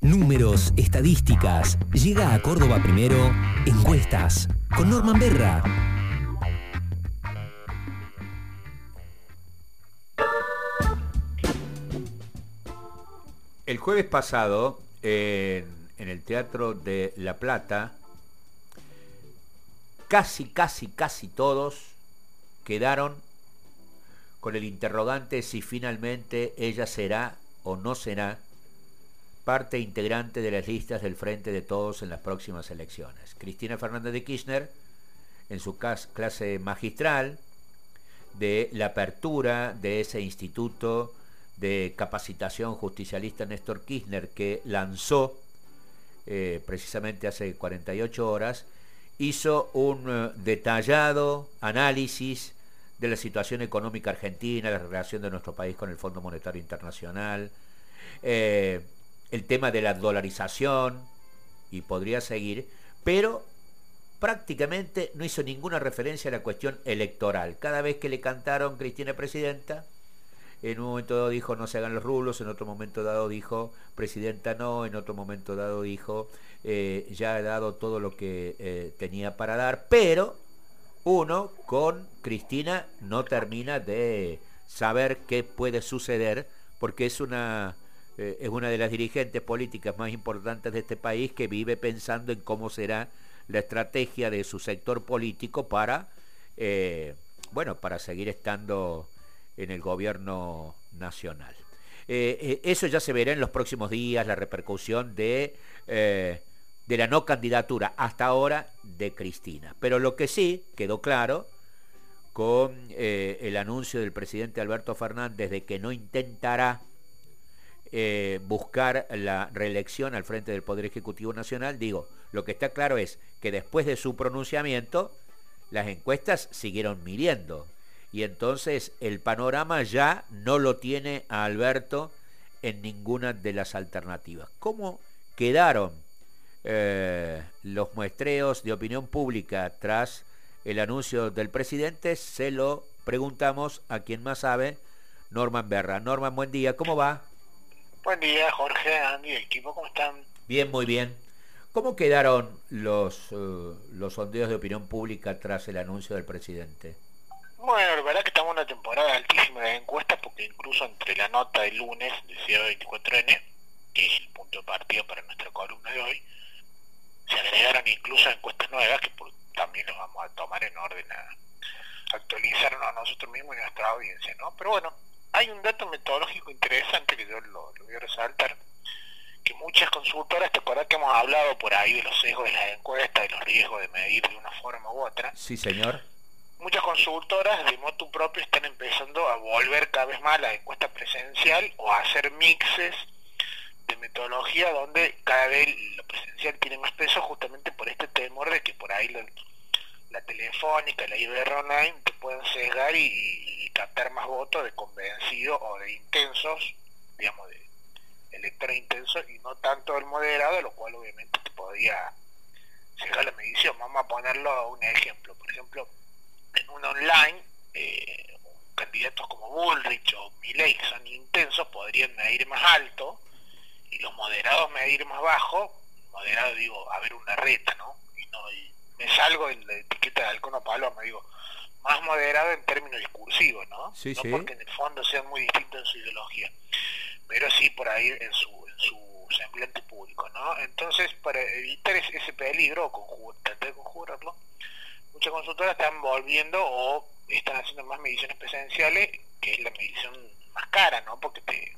Números, estadísticas. Llega a Córdoba primero, encuestas, con Norman Berra. El jueves pasado, en, en el Teatro de La Plata, casi, casi, casi todos quedaron con el interrogante si finalmente ella será o no será parte integrante de las listas del Frente de Todos en las próximas elecciones. Cristina Fernández de Kirchner, en su clase magistral de la apertura de ese instituto de capacitación justicialista Néstor Kirchner que lanzó eh, precisamente hace 48 horas, hizo un eh, detallado análisis de la situación económica argentina, la relación de nuestro país con el Fondo Monetario Internacional, eh, el tema de la dolarización, y podría seguir, pero prácticamente no hizo ninguna referencia a la cuestión electoral. Cada vez que le cantaron Cristina Presidenta, en un momento dado dijo no se hagan los rublos, en otro momento dado dijo Presidenta no, en otro momento dado dijo eh, ya he dado todo lo que eh, tenía para dar, pero uno con Cristina no termina de saber qué puede suceder porque es una eh, es una de las dirigentes políticas más importantes de este país que vive pensando en cómo será la estrategia de su sector político para, eh, bueno, para seguir estando en el gobierno nacional. Eh, eso ya se verá en los próximos días, la repercusión de, de la no candidatura hasta ahora de Cristina. Pero lo que sí quedó claro con el anuncio del presidente Alberto Fernández de que no intentará eh, buscar la reelección al frente del Poder Ejecutivo Nacional, digo, lo que está claro es que después de su pronunciamiento, las encuestas siguieron midiendo. Y entonces el panorama ya no lo tiene a Alberto en ninguna de las alternativas. ¿Cómo quedaron eh, los muestreos de opinión pública tras el anuncio del presidente? Se lo preguntamos a quien más sabe, Norman Berra. Norman, buen día, ¿cómo va? Buen día, Jorge, Andy, equipo, ¿cómo están? Bien, muy bien. ¿Cómo quedaron los, uh, los sondeos de opinión pública tras el anuncio del presidente? Bueno, la verdad que estamos en una temporada altísima de encuestas porque incluso entre la nota del lunes del 24N, que es el punto de partida para nuestra columna de hoy, se agregaron incluso encuestas nuevas que también nos vamos a tomar en orden a actualizarnos a nosotros mismos y a nuestra audiencia, ¿no? Pero bueno, hay un dato metodológico interesante que yo lo, voy a resaltar, que muchas consultoras, te acuerdas que hemos hablado por ahí de los sesgos de las encuestas, de los riesgos de medir de una forma u otra. Sí, señor. Muchas consultoras de modo propio están empezando a volver cada vez más a la encuesta presencial o a hacer mixes de metodología donde cada vez lo presencial tiene más peso justamente por este temor de que por ahí la, telefónica, la IBR online te pueden sesgar y captar más votos de convencidos o de intensos, digamos, de electores intensos y no tanto el moderado, lo cual obviamente te podría llegar la medición. Vamos a ponerlo a un ejemplo. Por ejemplo, en un online, eh, candidatos como Bullrich o Milley, que son intensos, podrían medir más alto y los moderados medir más bajo. Moderado, digo, a ver una reta, ¿no? Y, no, me salgo en la etiqueta de Alcono me digo, más moderado en términos discursivos, ¿no? Sí, no porque en el fondo sean muy distintos en su ideología, pero sí por ahí en su, en su semblante público, ¿no? Entonces, para evitar ese, peligro, o tratar de conjurarlo, muchas consultoras están volviendo o están haciendo más mediciones presenciales, que es la medición más cara, ¿no? Porque te,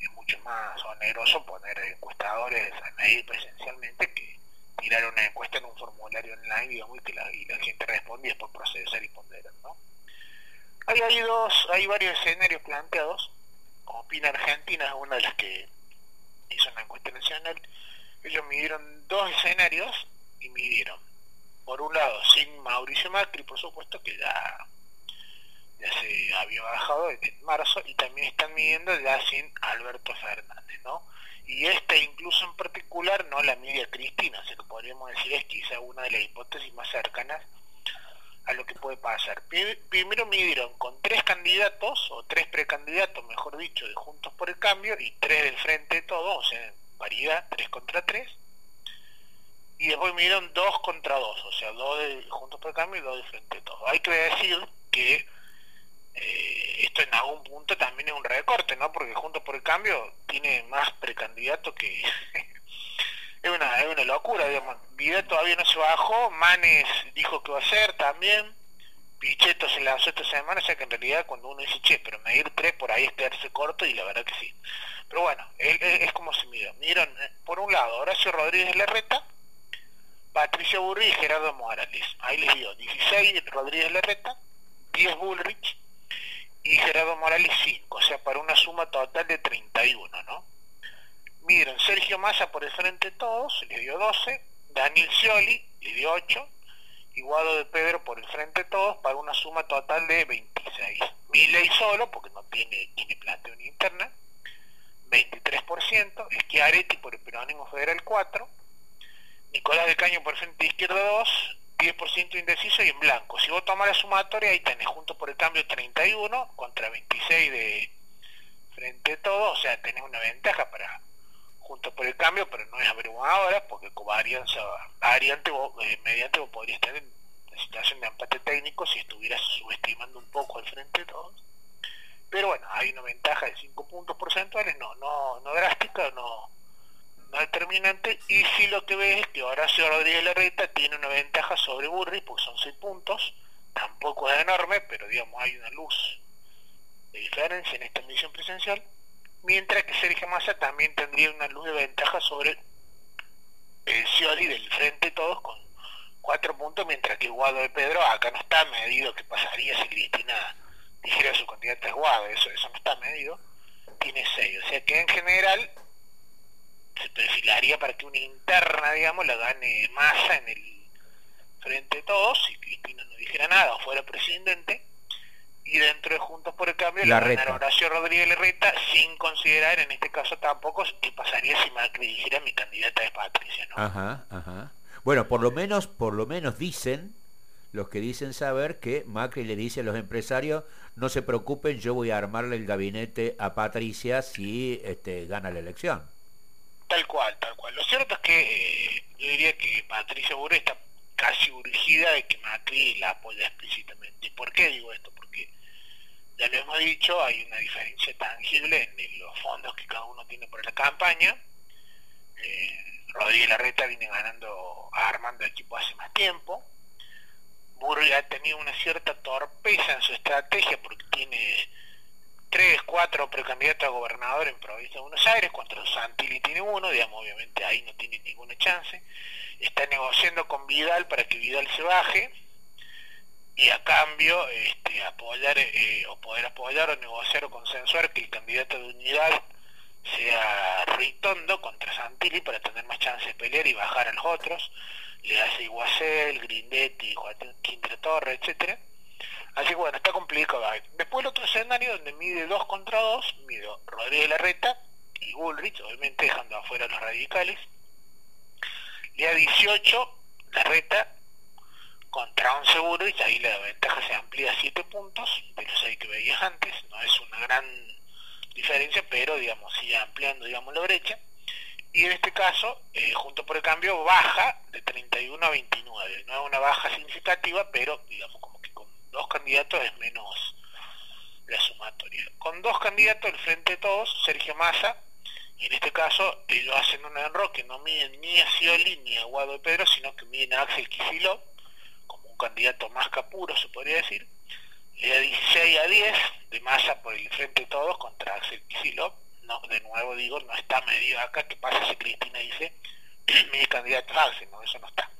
es mucho más oneroso poner encuestadores a medir presencialmente que tirar una encuesta en un formulario online, digamos, y que la, gente responde y después procesar y ponderar, ¿no? Hay, hay, dos, hay varios escenarios planteados. Opina Argentina es una de las que hizo una encuesta nacional. Ellos midieron dos escenarios y midieron, por un lado, sin Mauricio Macri, por supuesto, que ya, ya se había bajado en marzo, y también están midiendo ya sin Alberto Fernández, ¿no? Y esta incluso en particular no la media Cristina, o sea que podríamos decir es quizá una de las hipótesis más cercanas a lo que puede pasar. Primero midieron con tres candidatos, o tres precandidatos, mejor dicho, de Juntos por el Cambio, y tres del Frente de Todos, o sea, paridad, 3 contra 3. Y después midieron 2 contra 2, o sea, 2 de Juntos por el Cambio y 2 de Frente a Todos. Hay que decir que eh, esto en algún punto también es un recorte, ¿no? Porque Juntos por el Cambio tiene más precandidatos que... es, una, es una locura, digamos. Vida todavía no se bajó, Manes dijo que va a ser también Pichetto se lanzó esta semana, o sea que en realidad cuando uno dice, che, pero medir tres por ahí es quedarse corto y la verdad que sí. Pero bueno, es, como se mide. Miren, eh, por un lado, Horacio Rodríguez Larreta, Patricia Burri y Gerardo Morales. Ahí les digo, 16 Rodríguez Larreta, 10 Bullrich Morales 5, o sea, para una suma total de 31, ¿no? Miren, Sergio Massa por el frente de todos, le dio 12, Daniel Scioli le dio 8, y Guado de Pedro por el frente de todos para una suma total de 26. ley solo, porque no tiene, tiene planteo ni interna, 23%, Schiaretti por el peronismo federal 4, Nicolás de Caño por el frente de izquierda 2, 10% indeciso y en blanco. Si vos tomás la sumatoria, ahí tenés junto por el cambio 31 contra 26 de frente de todos, o sea, tenés una ventaja para junto por el cambio, pero no es abrumadora, porque como variante, eh, mediante vos podrías tener una situación de empate técnico si estuvieras subestimando un poco al frente de todos. Pero bueno, hay una ventaja de 5 puntos porcentuales, no, no, no drástica, no, determinante, y si lo que ves es que Horacio Rodríguez Larreta tiene una ventaja sobre Burri, porque son 6 puntos, tampoco es enorme, pero digamos hay una luz de diferencia en esta misión presencial, mientras que Sergio Massa también tendría una luz de ventaja sobre el Scioli del frente todos con cuatro puntos, mientras que Guado de Pedro acá no está medido qué pasaría si Cristina dijera su candidata es Guado, eso, eso no está medido, tiene seis, o sea que en general se perfilaría para que una interna, digamos, la gane Massa en el frente de todos, si Cristina no dijera nada o fuera presidente, y dentro de Juntos por el Cambio la ganaron Horacio Rodríguez Larreta sin considerar en este caso tampoco qué pasaría si Macri dijera mi candidata es Patricia ¿no? ajá ajá. Bueno por lo menos por lo menos dicen los que dicen saber que Macri le dice a los empresarios no se preocupen yo voy a armarle el gabinete a Patricia si este gana la elección tal cual tal cual lo cierto es que eh, yo diría que Patricia Burre está casi urgida de que Macri la apoya explícitamente ¿por qué digo esto? ya lo hemos dicho, hay una diferencia tangible en los fondos que cada uno tiene por la campaña. Eh, Rodríguez Larreta viene ganando, armando equipo hace más tiempo. Burri ha tenido una cierta torpeza en su estrategia porque tiene cuatro precandidatos a gobernador en provincia de Buenos Aires, contra Santilli tiene uno, digamos, obviamente ahí no tiene ninguna chance. Está negociando con Vidal para que Vidal se baje y a cambio este, apoyar eh, o poder apoyar o negociar o consensuar que el candidato de unidad sea Ritondo contra Santilli para tener más chance de pelear y bajar a los otros, le hace Iguacel, Grindetti, Joaquín de Torre, etcétera. Así que bueno, está complicado. Después el otro escenario donde mide 2 contra 2, mide Rodríguez Larreta y Bullrich, obviamente dejando afuera los radicales. Le da 18, Larreta contra un seguro y ahí la ventaja se amplía a 7 puntos de los 6 que veías antes, no es una gran diferencia, pero digamos sigue ampliando digamos la brecha y en este caso, eh, junto por el cambio, baja de 31 a 29, no es una baja significativa, pero digamos como dos candidatos es menos la sumatoria. Con dos candidatos el frente de todos, Sergio Massa, y en este caso ellos hacen un error que no miden ni a Scioli ni a Guado Pedro, sino que miden a Axel Kicillof, candidato más capuro, se podría decir, le da 16 a 10 de masa por el frente de todos contra Axel Kicillof. No, de nuevo digo, no está medio acá. ¿Qué pasa si Cristina dice mi candidato es Axel? No, eso no está.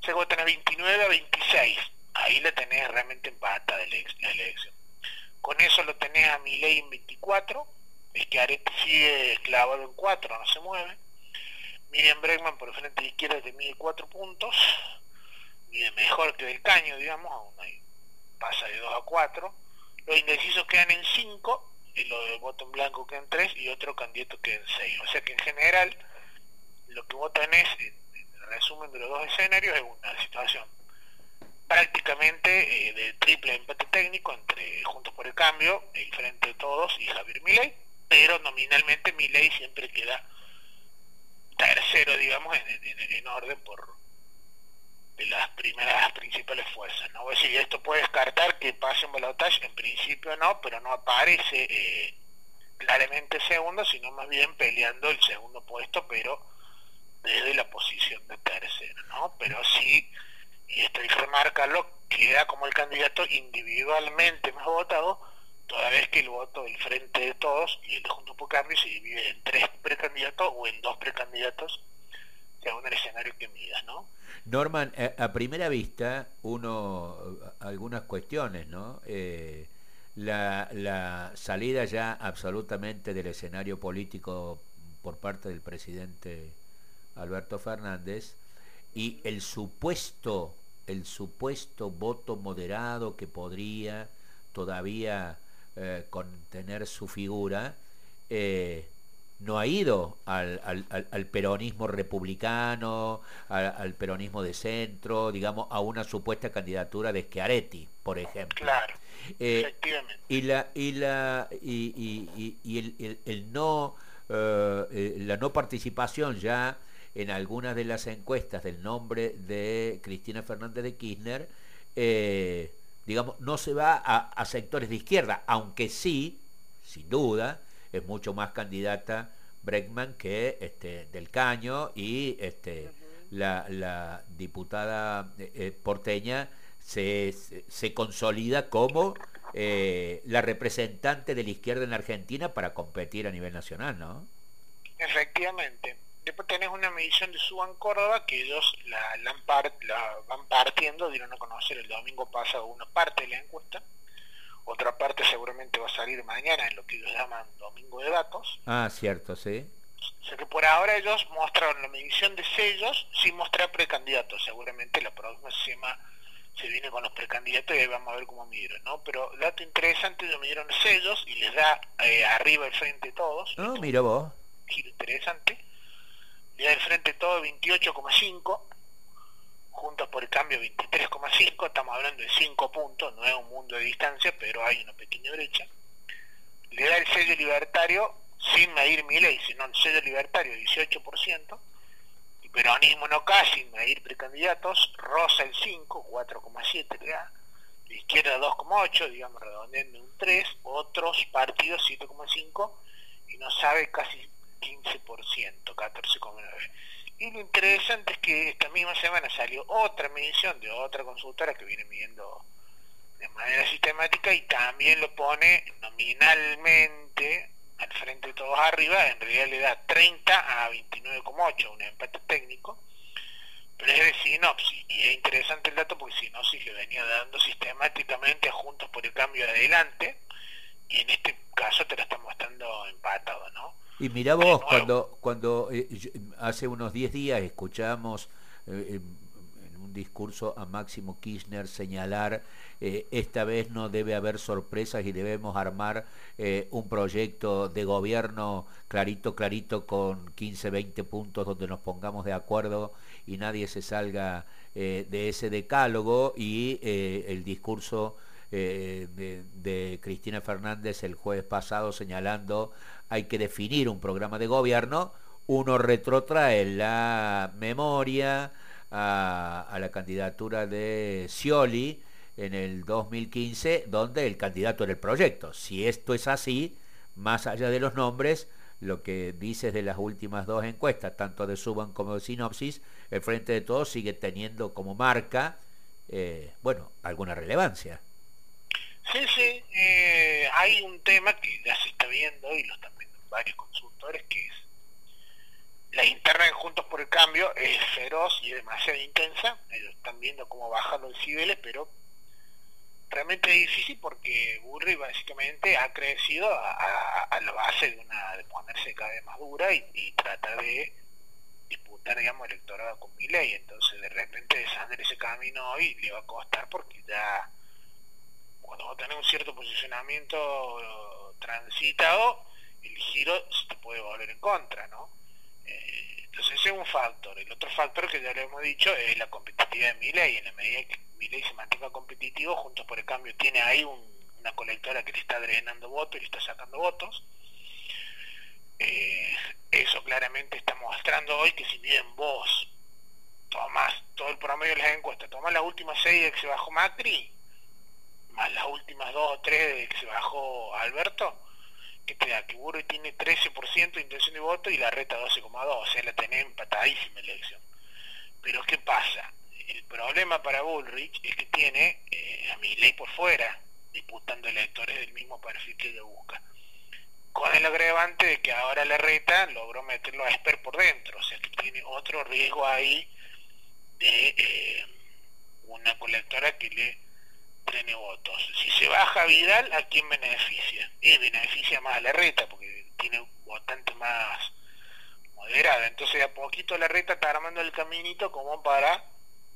O sea, vos tenés 29 a 26. Ahí le tenés realmente empata de la elección. Con eso lo tenés a ley en 24. Es que Arete sigue clavado en 4, no se mueve. Miriam Bregman por el frente de izquierda te mide 4 puntos y de mejor que del caño, digamos, aún hay, pasa de 2 a 4. Los indecisos quedan en 5 y los de voto en blanco quedan en 3 y otro candidato queda en 6. O sea que en general lo que vos tenés en, el resumen de los dos escenarios es una situación prácticamente eh, de triple empate técnico entre Juntos por el Cambio, el Frente de Todos y Javier Milei, pero nominalmente Milei siempre queda pero digamos en, orden por de las primeras principales fuerzas. ¿no? Es decir, esto puede descartar que pase un balotaje, en principio no, pero no aparece eh, claramente segundo, sino más bien peleando el segundo puesto, pero desde la posición de tercero, ¿no? Pero sí, y esto hay que remarcarlo, queda como el candidato individualmente más votado, toda vez que el voto del Frente de Todos y el de Juntos por Cambio se divide en tres precandidatos o en dos precandidatos, según el escenario que midas, ¿no? Norman, eh, a primera vista, uno, algunas cuestiones, ¿no? Eh, la, la salida ya absolutamente del escenario político por parte del presidente Alberto Fernández y el supuesto el supuesto voto moderado que podría todavía eh, contener su figura eh, no ha ido al, al, peronismo republicano, al, peronismo de centro, digamos, a una supuesta candidatura de Schiaretti, por ejemplo. Claro, eh, efectivamente. Y la y la y, y, el, el, no la no participación ya en algunas de las encuestas del nombre de Cristina Fernández de Kirchner, eh, digamos, no se va a, sectores de izquierda, aunque sí, sin duda, es mucho más candidata Breckman que este, Del Caño y este, la, diputada eh, eh, porteña se, se, consolida como la representante de la izquierda en Argentina para competir a nivel nacional, ¿no? Efectivamente. Después tenés una medición de Suban Córdoba que ellos la, la, van partiendo, dieron a conocer el domingo pasado una parte de la encuesta, otra parte seguramente va a salir mañana en lo que ellos llaman domingo de datos. Ah, cierto, sí. O sea que por ahora ellos mostraron la medición de sellos sin mostrar precandidatos. Seguramente la próxima semana se viene con los precandidatos y ahí vamos a ver cómo midieron, ¿no? Pero dato interesante, ellos midieron sellos y les da eh, arriba el frente todos. Ah, mira vos. Giro interesante Unidad del Frente todo 28,5, Juntos por el Cambio 23,5, estamos hablando de 5 puntos, no es un mundo de distancia, pero hay una pequeña brecha. Le da el sello libertario, sin medir mi ley, sino el sello libertario 18%, y peronismo no casi, sin medir precandidatos, Rosa el 5, 4,7 le da, la izquierda 2,8, digamos redondeando un 3, otros partidos 7,5, y no sabe casi 15%, 14,9%. Y lo interesante es que esta misma semana salió otra medición de otra consultora que viene midiendo de manera sistemática y también lo pone nominalmente al frente de todos arriba, en realidad le da 30 a 29,8, un empate técnico, pero es de sinopsis, y es interesante el dato porque sinopsis le venía dando sistemáticamente a Juntos por el Cambio adelante, y en este caso te la está mostrando empatado. Y mira vos, cuando, cuando eh, hace unos 10 días escuchamos eh, en un discurso a Máximo Kirchner señalar eh, esta vez no debe haber sorpresas y debemos armar un proyecto de gobierno clarito, clarito con 15, 20 puntos donde nos pongamos de acuerdo y nadie se salga de ese decálogo y el discurso de, de Cristina Fernández el jueves pasado señalando hay que definir un programa de gobierno, uno retrotrae la memoria a, la candidatura de Scioli en el 2015, donde el candidato era el proyecto. Si esto es así, más allá de los nombres, lo que dices de las últimas dos encuestas, tanto de Suban como de Sinopsis, el Frente de Todos sigue teniendo como marca, eh, bueno, alguna relevancia. Sí, sí, eh, hay un tema que ya se está viendo y lo están viendo varios consultores, que es la interna de Juntos por el Cambio es feroz y demasiado intensa, ellos están viendo cómo bajan los decibeles, pero realmente es difícil porque Burri básicamente ha crecido a, la base de una de ponerse cada vez más dura y, trata de disputar digamos electorado con mi ley entonces de repente desandar ese camino hoy le va a costar porque ya cuando vos tenés un cierto posicionamiento transitado, el giro se te puede volver en contra, ¿no? Eh, entonces ese es un factor. El otro factor que ya le hemos dicho es la competitividad de Miley. En la medida que Miley se mantenga competitivo, Juntos por el Cambio tiene ahí una colectora que le está drenando votos y le está sacando votos. Eh, eso claramente está mostrando hoy que si bien vos tomás todo el promedio de las encuestas, tomás las últimas seis que se bajó Macri, más las últimas dos o tres de que se bajó Alberto, que te da que Burri tiene 13% de intención de voto y la reta 12,2, o sea, la tenés empatadísima elección. Pero ¿qué pasa? El problema para Bullrich es que tiene eh, a ley por fuera, disputando electores del mismo perfil que ella busca. Con el agravante de que ahora la reta logró meterlo a Esper por dentro, o sea que tiene otro riesgo ahí de eh, una colectora que le tiene votos. Si se baja Vidal, ¿a quién beneficia? Y beneficia más a la reta, porque tiene votantes más moderada. Entonces a poquito la reta está armando el caminito como para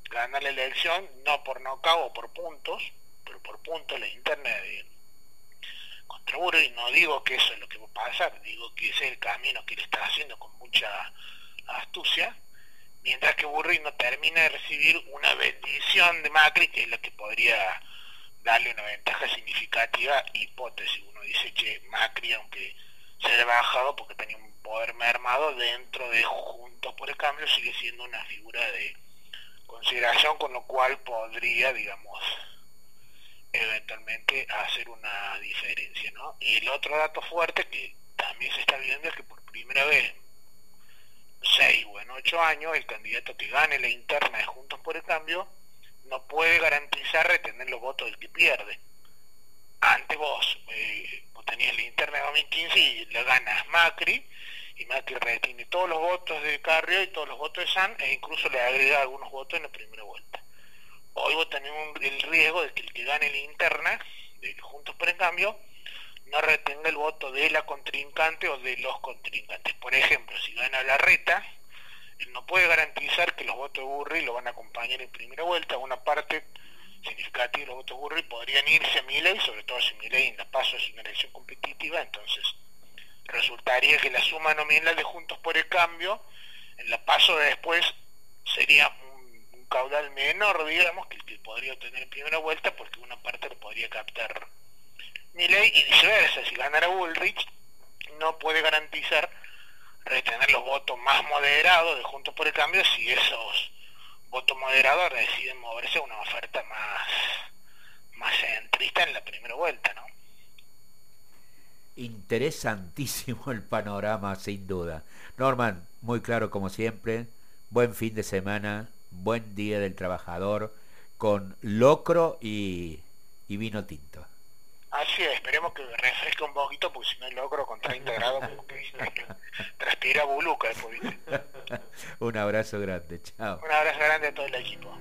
ganar la elección, no por nocaut o por puntos, pero por puntos la interna de contra y no digo que eso es lo que va a pasar, digo que ese es el camino que le está haciendo con mucha astucia, mientras que Burri no termina de recibir una bendición de Macri, que es la que podría darle una ventaja significativa, hipótesis. Uno dice que Macri, aunque se haya bajado porque tenía un poder mermado dentro de Juntos por el Cambio, sigue siendo una figura de consideración, con lo cual podría, digamos, eventualmente hacer una diferencia. ¿no? Y el otro dato fuerte que también se está viendo es que por primera vez seis o en ocho años el candidato que gane la interna de Juntos por el Cambio no puede garantizar retener los votos del que pierde. Antes vos, eh, vos tenías la interna de 2015 y la ganas Macri, y Macri retiene todos los votos de Carrio y todos los votos de San, e incluso le agrega algunos votos en la primera vuelta. Hoy vos tenés el riesgo de que el que gane la interna, de Juntos por el Cambio, no retenga el voto de la contrincante o de los contrincantes. Por ejemplo, si gana la reta, puede garantizar que los votos de Burri lo van a acompañar en primera vuelta. Una parte significativa de los votos de Burri podrían irse a Milei, sobre todo si Milei en la paso es una elección competitiva, entonces resultaría que la suma nominal de Juntos por el Cambio en la paso de después sería un, caudal menor, digamos, que el que podría obtener en primera vuelta, porque una parte lo podría captar Milei y viceversa. Si ganara Bullrich, no puede garantizar retener los votos más moderados de Juntos por el Cambio si esos votos moderados deciden moverse a una oferta más, más centrista en la primera vuelta, ¿no? Interesantísimo el panorama, sin duda. Norman, muy claro como siempre. Buen fin de semana, buen día del trabajador, con locro y, y vino tinto. Esperemos que refresque un poquito, porque si no logro con 30 grados, porque transpira buluca después, un abrazo grande, chao. Un abrazo grande a todo el equipo.